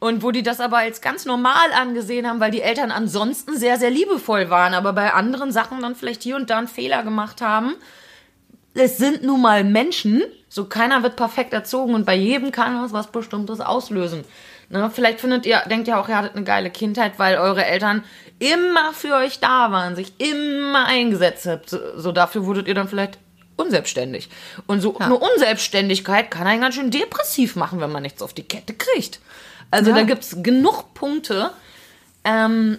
Und wo die das aber als ganz normal angesehen haben, weil die Eltern ansonsten sehr, sehr liebevoll waren, aber bei anderen Sachen dann vielleicht hier und da einen Fehler gemacht haben. Es sind nun mal Menschen, so keiner wird perfekt erzogen und bei jedem kann was was Bestimmtes auslösen. Ne, vielleicht findet ihr, denkt ihr auch, ihr hattet eine geile Kindheit, weil eure Eltern immer für euch da waren, sich immer eingesetzt habt. So, so dafür wurdet ihr dann vielleicht unselbstständig. Und so eine Unselbstständigkeit kann einen ganz schön depressiv machen, wenn man nichts auf die Kette kriegt. Also Ja. da gibt's genug Punkte. Ähm,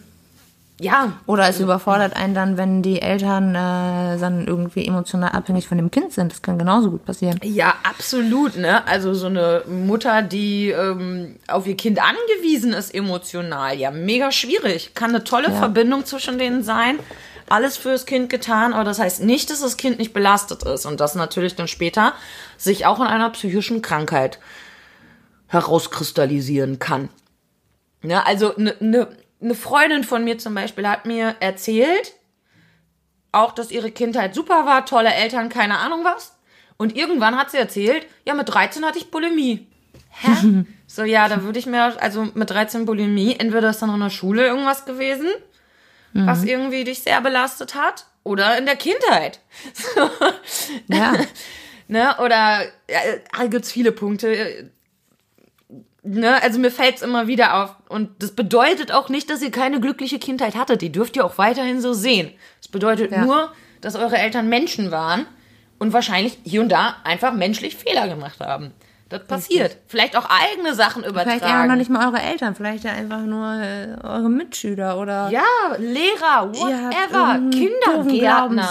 ja, Oder es überfordert einen dann, wenn die Eltern äh, dann irgendwie emotional abhängig von dem Kind sind. Das kann genauso gut passieren. Ja, absolut, ne? Also so eine Mutter, die ähm, auf ihr Kind angewiesen ist emotional, ja, mega schwierig. Kann eine tolle Ja. Verbindung zwischen denen sein. Alles fürs Kind getan, aber das heißt nicht, dass das Kind nicht belastet ist und das natürlich dann später sich auch in einer psychischen Krankheit herauskristallisieren kann. Ja, also eine ne, ne Freundin von mir zum Beispiel hat mir erzählt, auch, dass ihre Kindheit super war, tolle Eltern, keine Ahnung was. Und irgendwann hat sie erzählt, ja, mit 13 hatte ich Bulimie. Hä? (laughs) so, ja, da würde ich mir, also mit 13 Bulimie, entweder ist dann in der Schule irgendwas gewesen, was irgendwie dich sehr belastet hat. Oder in der Kindheit. (laughs) Ja. ne? Oder ja, da gibt's viele Punkte. Ne? Also mir fällt's immer wieder auf. Und das bedeutet auch nicht, dass ihr keine glückliche Kindheit hattet. Die dürft ihr auch weiterhin so sehen. Es bedeutet Ja. nur, dass eure Eltern Menschen waren und wahrscheinlich hier und da einfach menschlich Fehler gemacht haben. Das passiert. Vielleicht auch eigene Sachen übertragen. Vielleicht ja noch nicht mal eure Eltern, vielleicht ja einfach nur äh, eure Mitschüler oder Ja, Lehrer, whatever, Kindergärtner.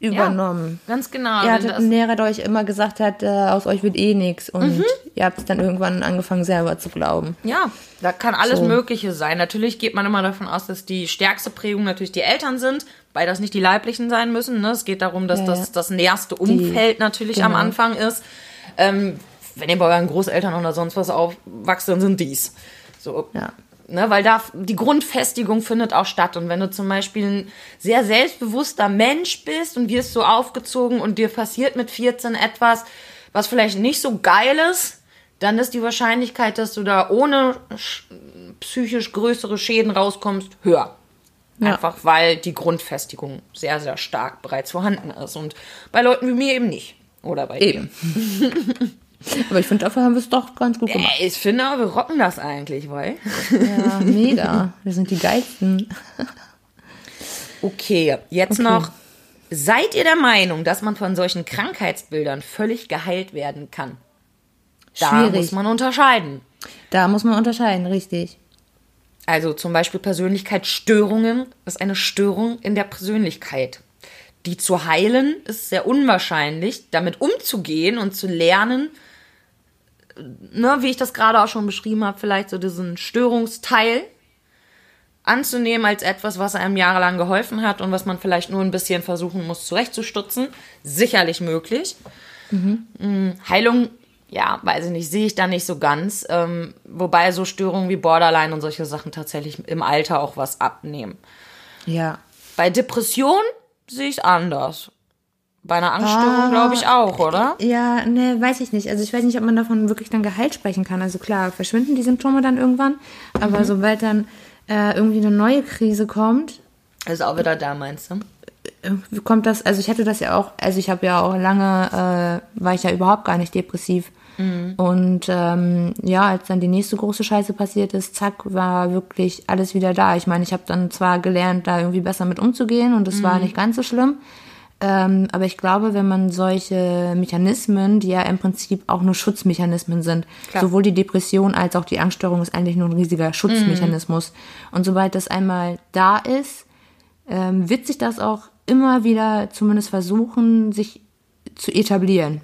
Übernommen. Ganz genau. Ihr hattet das- einen Lehrer, der euch immer gesagt hat, äh, aus euch wird eh nichts. Und ihr habt es dann irgendwann angefangen, selber zu glauben. Ja, da kann alles So. Mögliche sein. Natürlich geht man immer davon aus, dass die stärkste Prägung natürlich die Eltern sind, weil das nicht die leiblichen sein müssen. Ne? Es geht darum, dass Ja, das ja. das näherste Umfeld natürlich am genau. Anfang ist. Ähm, wenn ihr bei euren Großeltern oder sonst was aufwachst, dann sind dies. So. Ja. Ne, weil da die Grundfestigung findet auch statt. Und wenn du zum Beispiel ein sehr selbstbewusster Mensch bist und wirst so aufgezogen und dir passiert mit 14 etwas, was vielleicht nicht so geil ist, dann ist die Wahrscheinlichkeit, dass du da ohne sch- psychisch größere Schäden rauskommst, höher. Ja. Einfach weil die Grundfestigung sehr, sehr stark bereits vorhanden ist. Und bei Leuten wie mir eben nicht. Oder bei. Eben. (laughs) Aber ich finde, dafür haben wir es doch ganz gut gemacht. Ich finde, wir rocken das eigentlich, weil. Ja, mega. Wir sind die geilsten. (laughs) Okay, jetzt noch. Seid ihr der Meinung, dass man von solchen Krankheitsbildern völlig geheilt werden kann? Da Schwierig. muss man unterscheiden. Da muss man unterscheiden, richtig. Also zum Beispiel Persönlichkeitsstörungen ist eine Störung in der Persönlichkeit. Die zu heilen ist sehr unwahrscheinlich. Damit umzugehen und zu lernen, ne, wie ich das gerade auch schon beschrieben habe, vielleicht so diesen Störungsteil anzunehmen als etwas, was einem jahrelang geholfen hat und was man vielleicht nur ein bisschen versuchen muss zurechtzustutzen. Sicherlich möglich. Mm, Heilung, ja, weiß ich nicht, sehe ich da nicht so ganz. Ähm, wobei so Störungen wie Borderline und solche Sachen tatsächlich im Alter auch was abnehmen. Ja. Bei Depression sehe ich es anders. Bei einer Angststörung Ah. glaube ich auch, oder? Ja, ne, weiß ich nicht. Also ich weiß nicht, ob man davon wirklich dann geheilt sprechen kann. Also klar, verschwinden die Symptome dann irgendwann. Aber sobald dann äh, irgendwie eine neue Krise kommt, Ist auch wieder da, meinst du? irgendwie kommt das, also ich hatte das ja auch, also ich habe ja auch lange, äh, war ich ja überhaupt gar nicht depressiv. Und ähm, ja, als dann die nächste große Scheiße passiert ist, zack, war wirklich alles wieder da. Ich meine, ich habe dann zwar gelernt, da irgendwie besser mit umzugehen und es war nicht ganz so schlimm. Ähm, aber ich glaube, wenn man solche Mechanismen, die ja im Prinzip auch nur Schutzmechanismen sind, Klar. sowohl die Depression als auch die Angststörung ist eigentlich nur ein riesiger Schutzmechanismus. Und sobald das einmal da ist, ähm, wird sich das auch immer wieder zumindest versuchen, sich zu etablieren.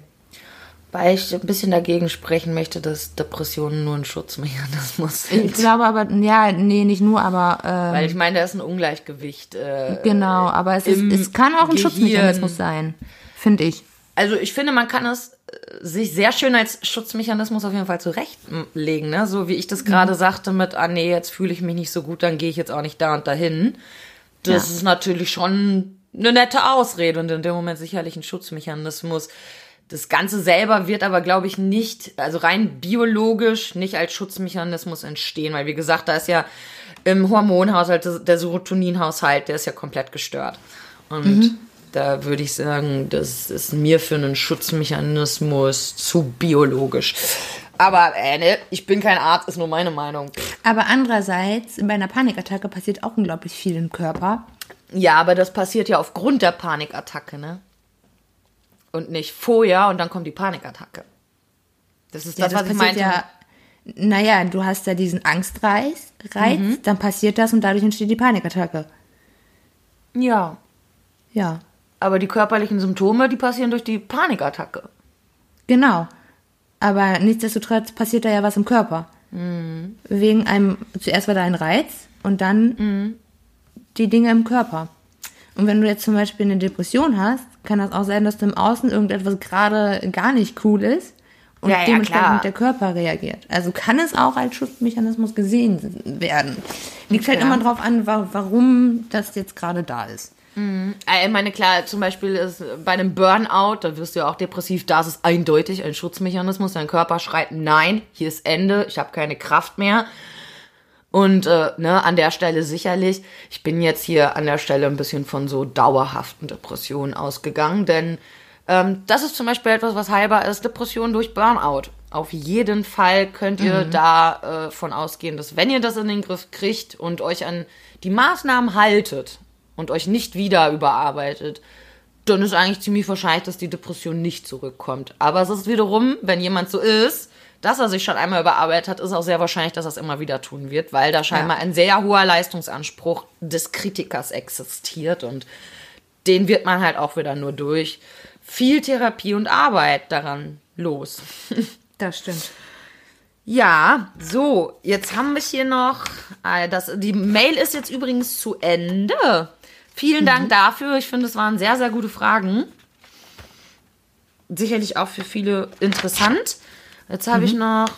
Weil ich ein bisschen dagegen sprechen möchte, dass Depressionen nur ein Schutzmechanismus (laughs) Ich sind. glaube aber, ja, nee, nicht nur, aber ähm, Weil ich meine, da ist ein Ungleichgewicht. Äh, genau, aber es, ist, es kann auch ein Gehirn. Schutzmechanismus sein, finde ich. Also ich finde, man kann es äh, sich sehr schön als Schutzmechanismus auf jeden Fall zurechtlegen, ne? So wie ich das gerade sagte mit, ah nee, jetzt fühle ich mich nicht so gut, dann gehe ich jetzt auch nicht da und dahin. Das Ja. ist natürlich schon eine nette Ausrede und in dem Moment sicherlich ein Schutzmechanismus. Das Ganze selber wird aber, glaube ich, nicht, also rein biologisch nicht als Schutzmechanismus entstehen, weil wie gesagt, da ist ja im Hormonhaushalt, der Serotoninhaushalt, der ist ja komplett gestört. Und da würde ich sagen, das ist mir für einen Schutzmechanismus zu biologisch. Aber äh, ne, ich bin kein Arzt, ist nur meine Meinung. Aber andererseits, bei einer Panikattacke passiert auch unglaublich viel im Körper. Ja, aber das passiert ja aufgrund der Panikattacke, ne? Und nicht vorher und dann kommt die Panikattacke. Das ist Ja, das, das was ich meinte. ja, naja, du hast ja diesen Angstreiz, Reiz, Mhm. dann passiert das und dadurch entsteht die Panikattacke. Ja. Ja, Aber die körperlichen Symptome, die passieren durch die Panikattacke. genau. Aber nichtsdestotrotz passiert da ja was im Körper. Mhm. Wegen einem, zuerst war da ein Reiz und dann Mhm. die Dinge im Körper. Und wenn du jetzt zum Beispiel eine Depression hast, kann das auch sein, dass im Außen irgendetwas gerade gar nicht cool ist und Ja, ja, dementsprechend klar. der Körper reagiert. Also kann es auch als Schutzmechanismus gesehen werden. Liegt halt immer drauf an, wa warum das jetzt gerade da ist. Äh, Ich meine, klar, zum Beispiel ist bei einem Burnout, da wirst du ja auch depressiv, da ist es eindeutig ein Schutzmechanismus. Dein Körper schreit, nein, hier ist Ende, ich habe keine Kraft mehr. Und äh, ne, an der Stelle sicherlich, ich bin jetzt hier an der Stelle ein bisschen von so dauerhaften Depressionen ausgegangen, denn ähm, das ist zum Beispiel etwas, was heilbar ist, Depression durch Burnout. Auf jeden Fall könnt ihr mhm. da äh, von ausgehen, dass wenn ihr das in den Griff kriegt und euch an die Maßnahmen haltet und euch nicht wieder überarbeitet, dann ist eigentlich ziemlich wahrscheinlich, dass die Depression nicht zurückkommt. Aber es ist wiederum, wenn jemand so ist, dass er sich schon einmal überarbeitet hat, ist auch sehr wahrscheinlich, dass er es immer wieder tun wird, weil da scheinbar ja. ein sehr hoher Leistungsanspruch des Kritikers existiert und den wird man halt auch wieder nur durch viel Therapie und Arbeit daran los. (laughs) Das stimmt. Ja, so, jetzt haben wir hier noch, äh, das, die Mail ist jetzt übrigens zu Ende. Vielen mhm. Dank dafür. Ich finde, es waren sehr, sehr gute Fragen. Sicherlich auch für viele interessant. Jetzt habe mhm. ich noch,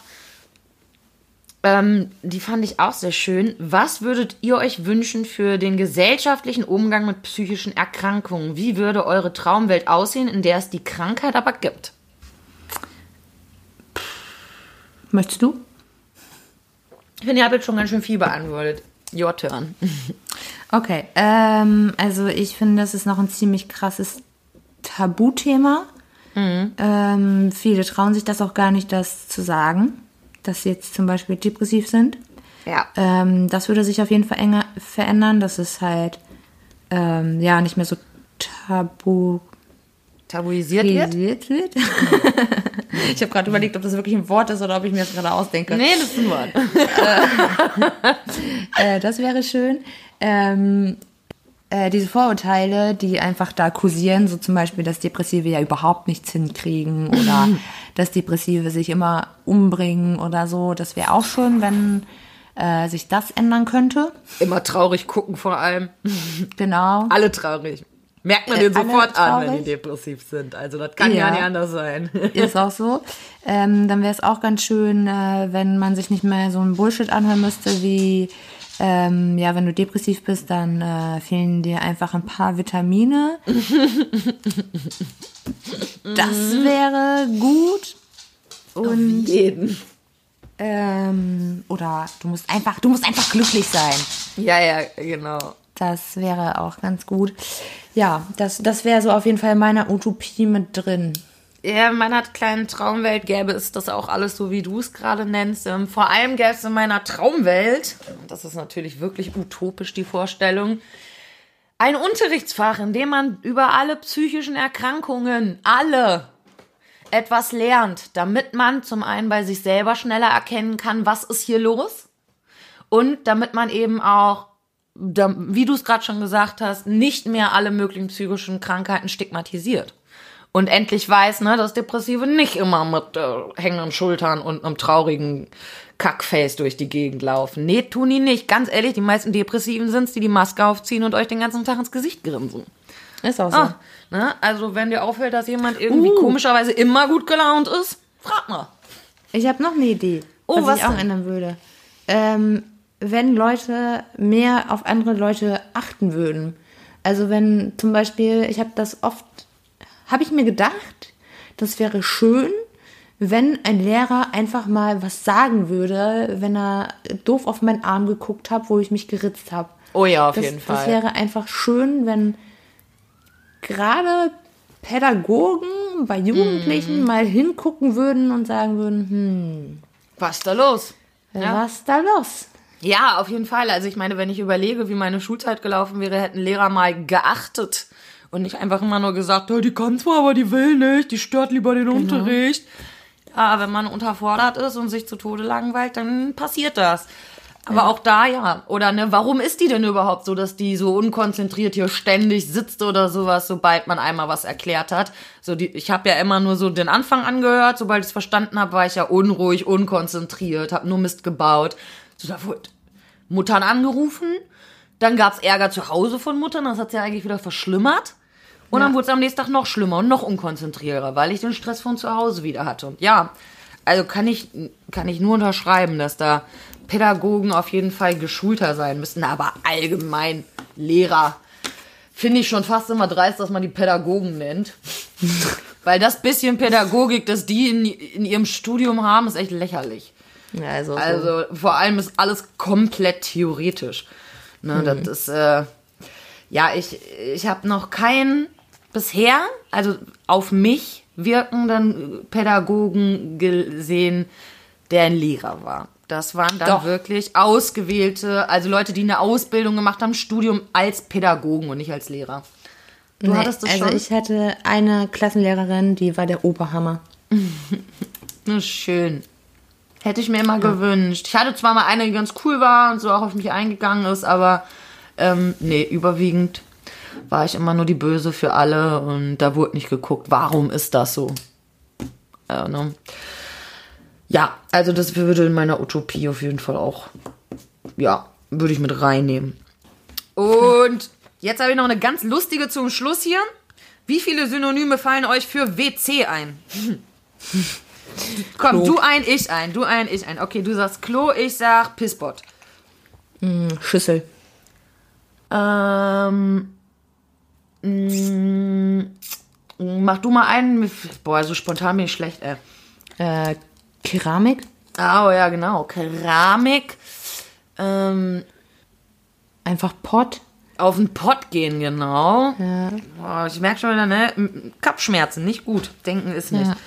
ähm, die fand ich auch sehr schön. Was würdet ihr euch wünschen für den gesellschaftlichen Umgang mit psychischen Erkrankungen? Wie würde eure Traumwelt aussehen, in der es die Krankheit aber gibt? Möchtest du? Ich finde, ihr habt jetzt schon ganz schön viel beantwortet. Your turn. (laughs) Okay, ähm, also ich finde, das ist noch ein ziemlich krasses Tabuthema. Mhm. Ähm, viele trauen sich das auch gar nicht, das zu sagen, dass sie jetzt zum Beispiel depressiv sind. Ja. Ähm, das würde sich auf jeden Fall enger, verändern, dass es halt ähm, ja nicht mehr so tabu tabuisiert wird. wird. (laughs) ich habe gerade überlegt, ob das wirklich ein Wort ist oder ob ich mir das gerade ausdenke. Nee, das ist ein Wort. (laughs) (laughs) äh, das wäre schön. Ähm, äh, diese Vorurteile, die einfach da kursieren, so zum Beispiel, dass Depressive ja überhaupt nichts hinkriegen (laughs) oder dass Depressive sich immer umbringen oder so, das wäre auch schön, wenn äh, sich das ändern könnte. Immer traurig gucken vor allem. (laughs) Genau. Alle traurig. Merkt man äh, den sofort an, wenn die depressiv sind. Also das kann ja, ja nicht anders sein. (laughs) Ist auch so. Ähm, dann wäre es auch ganz schön, äh, wenn man sich nicht mehr so ein Bullshit anhören müsste wie ähm, ja, wenn du depressiv bist, dann äh, fehlen dir einfach ein paar Vitamine. (laughs) das wäre gut. Und Auf jeden. Ähm, oder du musst einfach, du musst einfach glücklich sein. Ja, ja, genau. Das wäre auch ganz gut. Ja, das, das wäre so auf jeden Fall in meiner Utopie mit drin. Ja, in meiner kleinen Traumwelt gäbe es das auch alles so, wie du es gerade nennst. Ähm, vor allem gäbe es in meiner Traumwelt, das ist natürlich wirklich utopisch die Vorstellung, ein Unterrichtsfach, in dem man über alle psychischen Erkrankungen, alle, etwas lernt, damit man zum einen bei sich selber schneller erkennen kann, was ist hier los und damit man eben auch, wie du es gerade schon gesagt hast, nicht mehr alle möglichen psychischen Krankheiten stigmatisiert und endlich weiß, ne, dass Depressive nicht immer mit äh, hängenden Schultern und einem traurigen Kackface durch die Gegend laufen. Nee, tun die nicht. Ganz ehrlich, die meisten Depressiven sind's, die die Maske aufziehen und euch den ganzen Tag ins Gesicht grinsen. Ist auch so. Ah, ne? Also, wenn dir auffällt, dass jemand irgendwie uh. komischerweise immer gut gelaunt ist, frag mal. Ich habe noch eine Idee, oh, was, was ich auch denn? ändern würde. Ähm, wenn Leute mehr auf andere Leute achten würden. Also wenn zum Beispiel, ich habe das oft habe ich mir gedacht, das wäre schön, wenn ein Lehrer einfach mal was sagen würde, wenn er doof auf meinen Arm geguckt hat, wo ich mich geritzt habe. Oh ja, auf das, jeden Fall. Das wäre einfach schön, wenn gerade Pädagogen bei Jugendlichen mm. mal hingucken würden und sagen würden, hm, was ist da los? Ja. Was ist da los? Ja, auf jeden Fall. Also ich meine, wenn ich überlege, wie meine Schulzeit gelaufen wäre, hätten Lehrer mal geachtet und nicht einfach immer nur gesagt, oh, die kann zwar, aber die will nicht, die stört lieber den genau. Unterricht. Ja, wenn man unterfordert ist und sich zu Tode langweilt, dann passiert das. Aber ja. auch da ja. Oder ne, warum ist die denn überhaupt so, dass die so unkonzentriert hier ständig sitzt oder sowas, sobald man einmal was erklärt hat? So die, ich habe ja immer nur so den Anfang angehört. Sobald ich es verstanden habe, war ich ja unruhig, unkonzentriert, habe nur Mist gebaut. So da wurde Muttern angerufen. Dann gab's Ärger zu Hause von Muttern. Das hat ja eigentlich wieder verschlimmert. Und ja. dann wurde es am nächsten Tag noch schlimmer und noch unkonzentrierter, weil ich den Stress von zu Hause wieder hatte. Und ja, also kann ich, kann ich nur unterschreiben, dass da Pädagogen auf jeden Fall geschulter sein müssen, aber allgemein Lehrer. Finde ich schon fast immer dreist, dass man die Pädagogen nennt. (laughs) Weil das bisschen Pädagogik, das die in, in ihrem Studium haben, ist echt lächerlich. Ja, also, so. Also vor allem ist alles komplett theoretisch. Ne, Das ist, äh, ja, ich, ich habe noch keinen bisher, also auf mich wirkenden Pädagogen gesehen, der ein Lehrer war. Das waren dann Doch. wirklich ausgewählte, also Leute, die eine Ausbildung gemacht haben, Studium als Pädagogen und nicht als Lehrer. Du Nee, hattest das also schon? ich hatte eine Klassenlehrerin, die war der Oberhammer. (laughs) Schön. Hätte ich mir immer gewünscht. Ich hatte zwar mal eine, die ganz cool war und so auch auf mich eingegangen ist, aber ähm, nee, überwiegend war ich immer nur die Böse für alle und da wurde nicht geguckt, warum ist das so. Ne? Ja, also das würde in meiner Utopie auf jeden Fall auch, ja, würde ich mit reinnehmen. Und jetzt habe ich noch eine ganz lustige zum Schluss hier. Wie viele Synonyme fallen euch für WC ein? (laughs) Komm, du ein, ich ein, du ein, ich ein. Okay, du sagst Klo, ich sag Pisspot. Schüssel. Ähm, mm, mach du mal einen. Boah, so spontan bin ich schlecht, ey. Äh, Keramik. Oh ja, genau. Keramik. Ähm, Einfach Pott. auf den Pott gehen, genau. Ja. Boah, ich merke schon wieder, ne? Kopfschmerzen, nicht gut. Denken ist nicht. Ja.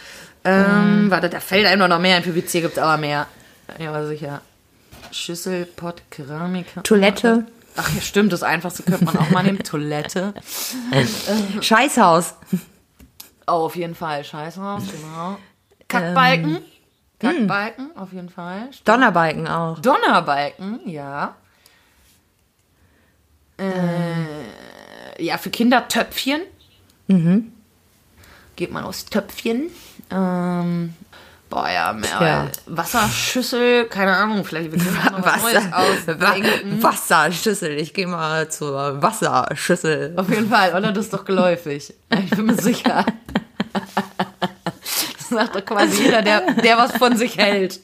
Ähm, warte, da fällt einem noch mehr. In PVC gibt es aber mehr. Ja, aber sicher. Schüssel, Pott, Keramik. Toilette. Ach ja, stimmt, das Einfachste könnte man auch mal nehmen. (laughs) Toilette. Scheißhaus. Oh, auf jeden Fall. Scheißhaus, genau. Kackbalken. Kackbalken, auf jeden Fall. Donnerbalken auch. Donnerbalken, ja. Äh, ja, für Kinder Töpfchen. Mhm. Geht man aus Töpfchen. Ähm, boah, ja, mehr. Tja. Wasserschüssel, keine Ahnung, vielleicht wir noch was Neues ausdenken. Wasserschüssel. Ich gehe mal zur Wasserschüssel. Auf jeden Fall, oder? Das ist doch geläufig. Ich bin mir sicher. Das sagt doch quasi jeder, der, der was von sich hält.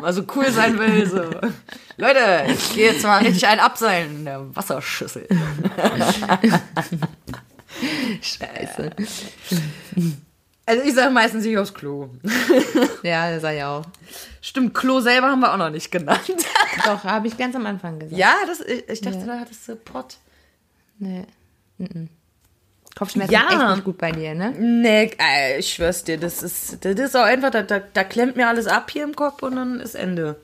Mal so cool sein will. So. Leute, ich gehe jetzt mal richtig ein Abseilen in der Wasserschüssel. (laughs) Scheiße. Also ich sage meistens nicht aufs Klo. (laughs) Ja, das sei ja auch. Stimmt, Klo selber haben wir auch noch nicht genannt. (laughs) Doch, habe ich ganz am Anfang gesagt. Ja, das, ich, ich dachte, da hattest du Pott. Nee. Mhm. Kopfschmerzen Ja. echt nicht gut bei dir, ne? Nee, ich schwör's dir, das ist, das ist auch einfach, da, da, da klemmt mir alles ab hier im Kopf und dann ist Ende.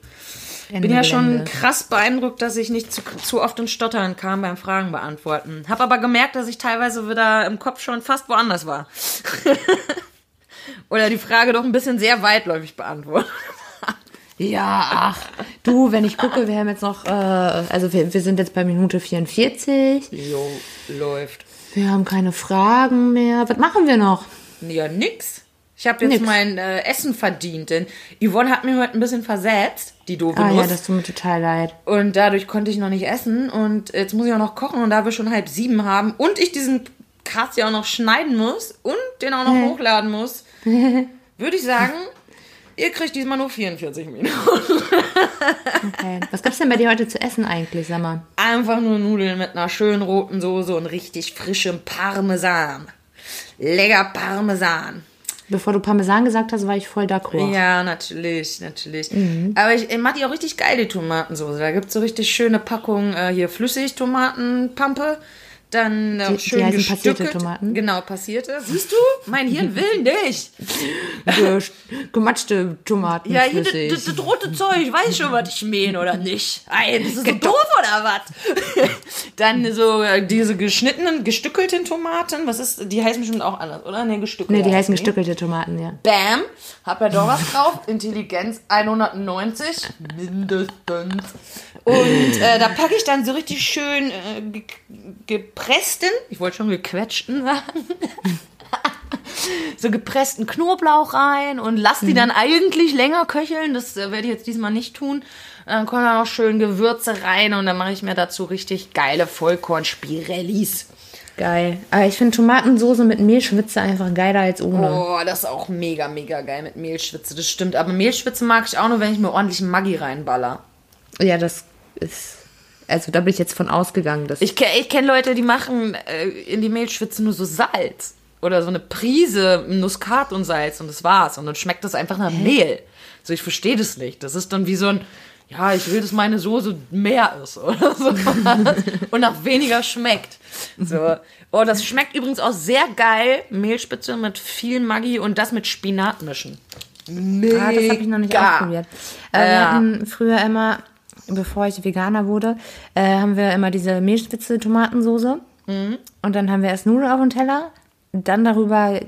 Ende bin ja schon Gelände. krass beeindruckt, dass ich nicht zu, zu oft ins Stottern kam beim Fragen beantworten. Hab aber gemerkt, dass ich teilweise wieder im Kopf schon fast woanders war. (laughs) Oder die Frage doch ein bisschen sehr weitläufig beantwortet. Ja, ach. Du, wenn ich gucke, wir haben jetzt noch, äh, also wir, wir sind jetzt bei Minute 44. Jo, läuft. Wir haben keine Fragen mehr. Was machen wir noch? Ja, nix. Ich habe jetzt Nix. mein äh, Essen verdient, denn Yvonne hat mir heute ein bisschen versetzt, die doofe Ah Nuss. ja, das tut mir total leid. Und dadurch konnte ich noch nicht essen. Und jetzt muss ich auch noch kochen. Und da wir schon halb sieben haben und ich diesen Cast ja auch noch schneiden muss und den auch noch hochladen muss, (laughs) würde ich sagen, ihr kriegt diesmal nur 44 Minuten. Okay. Was gibt's denn bei dir heute zu essen eigentlich, sag mal? Einfach nur Nudeln mit einer schönen roten Soße und richtig frischem Parmesan. Lecker Parmesan. Bevor du Parmesan gesagt hast, war ich voll d'accord. Ja, natürlich, natürlich. Aber ich, ich mag die auch richtig geil, die Tomatensoße. Da gibt es so richtig schöne Packungen äh, hier Flüssigtomatenpampe. Dann auch Die- die schön heißen passierte. Tomaten? Genau, passierte. Siehst du? Mein Hirn will nicht. Ge gematschte Tomaten. Ja, hier, das, das, das rote Zeug, weiß schon, was ich meine oder nicht. Ey, bist du so doof oder was? (laughs) Dann so äh, diese geschnittenen, gestückelten Tomaten. Was ist, die heißen bestimmt auch anders, oder? Nee, gestückelt. nee, die heißen gestückelte Tomaten, ja. Bam, hab ja doch was drauf. Intelligenz 190 mindestens. Und äh, da packe ich dann so richtig schön äh, ge gepressten, ich wollte schon gequetschten sagen, (laughs) so gepressten Knoblauch rein und lass die dann eigentlich länger köcheln. Das äh, werde ich jetzt diesmal nicht tun. Dann kommen da noch schön Gewürze rein und dann mache ich mir dazu richtig geile Vollkorn-Spirellis. Geil. Aber ich finde Tomatensoße mit Mehlschwitze einfach geiler als ohne. Oh, das ist auch mega, mega geil mit Mehlschwitze, das stimmt. Aber Mehlschwitze mag ich auch nur, wenn ich mir ordentlich Maggi reinballer. Ja, das ist. Also da bin ich jetzt von ausgegangen, dass. Ich, ich kenne Leute, die machen äh, in die Mehlschwitze nur so Salz. oder so eine Prise Muskat und Salz und das war's. Und dann schmeckt das einfach nach Mehl. So, ich verstehe das nicht. Das ist dann wie so ein, ja, ich will, dass meine Soße mehr ist (laughs) oder so. und nach weniger schmeckt. So. Oh, das schmeckt übrigens auch sehr geil. Mehlspitze mit viel Maggi und das mit Spinat mischen. Mega. Ah, das habe ich noch nicht ausprobiert. Äh, Wir Ja. hatten früher immer, bevor ich Veganer wurde, äh, haben wir immer diese Mehlspitze Tomatensoße. Mhm. Und dann haben wir erst Nudeln auf dem Teller, dann darüber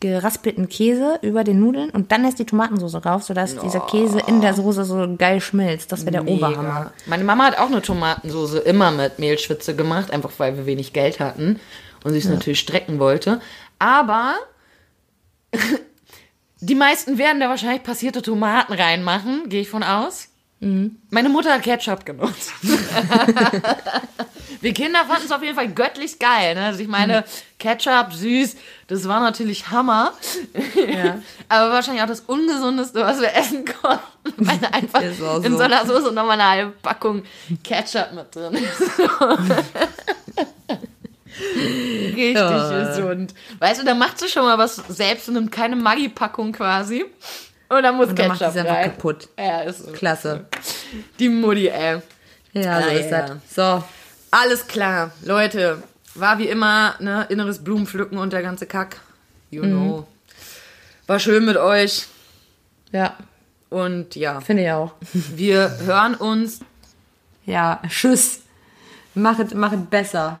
geraspelten Käse über den Nudeln und dann erst die Tomatensauce rauf, sodass dieser Käse in der Soße so geil schmilzt. Das wäre der Oberhammer. Mega. Meine Mama hat auch eine Tomatensoße immer mit Mehlschwitze gemacht, einfach weil wir wenig Geld hatten und sie es natürlich strecken wollte. Aber (laughs) die meisten werden da wahrscheinlich passierte Tomaten reinmachen, gehe ich von aus. Meine Mutter hat Ketchup genutzt. (laughs) Wir Kinder fanden es auf jeden Fall göttlich geil. Ne? Also ich meine, Ketchup, süß, das war natürlich Hammer. (laughs) Aber wahrscheinlich auch das Ungesundeste, was wir essen konnten. Weil einfach auch in so. so einer Soße nochmal eine halbe Packung Ketchup mit drin ist. (laughs) Richtig gesund. Weißt du, da macht sie schon mal was selbst und nimmt keine Maggi-Packung quasi. Und dann muss Und dann macht Ketchup es einfach rein. kaputt. Ja, ist so. Klasse. Die Mutti, ey. Ja, so Ah, ist ja. das. So, Alles klar, Leute. War wie immer, ne, inneres Blumenpflücken und der ganze Kack. You know. War schön mit euch. ja, Und ja, finde ich auch. wir hören uns. Ja, tschüss. Machet, machet besser.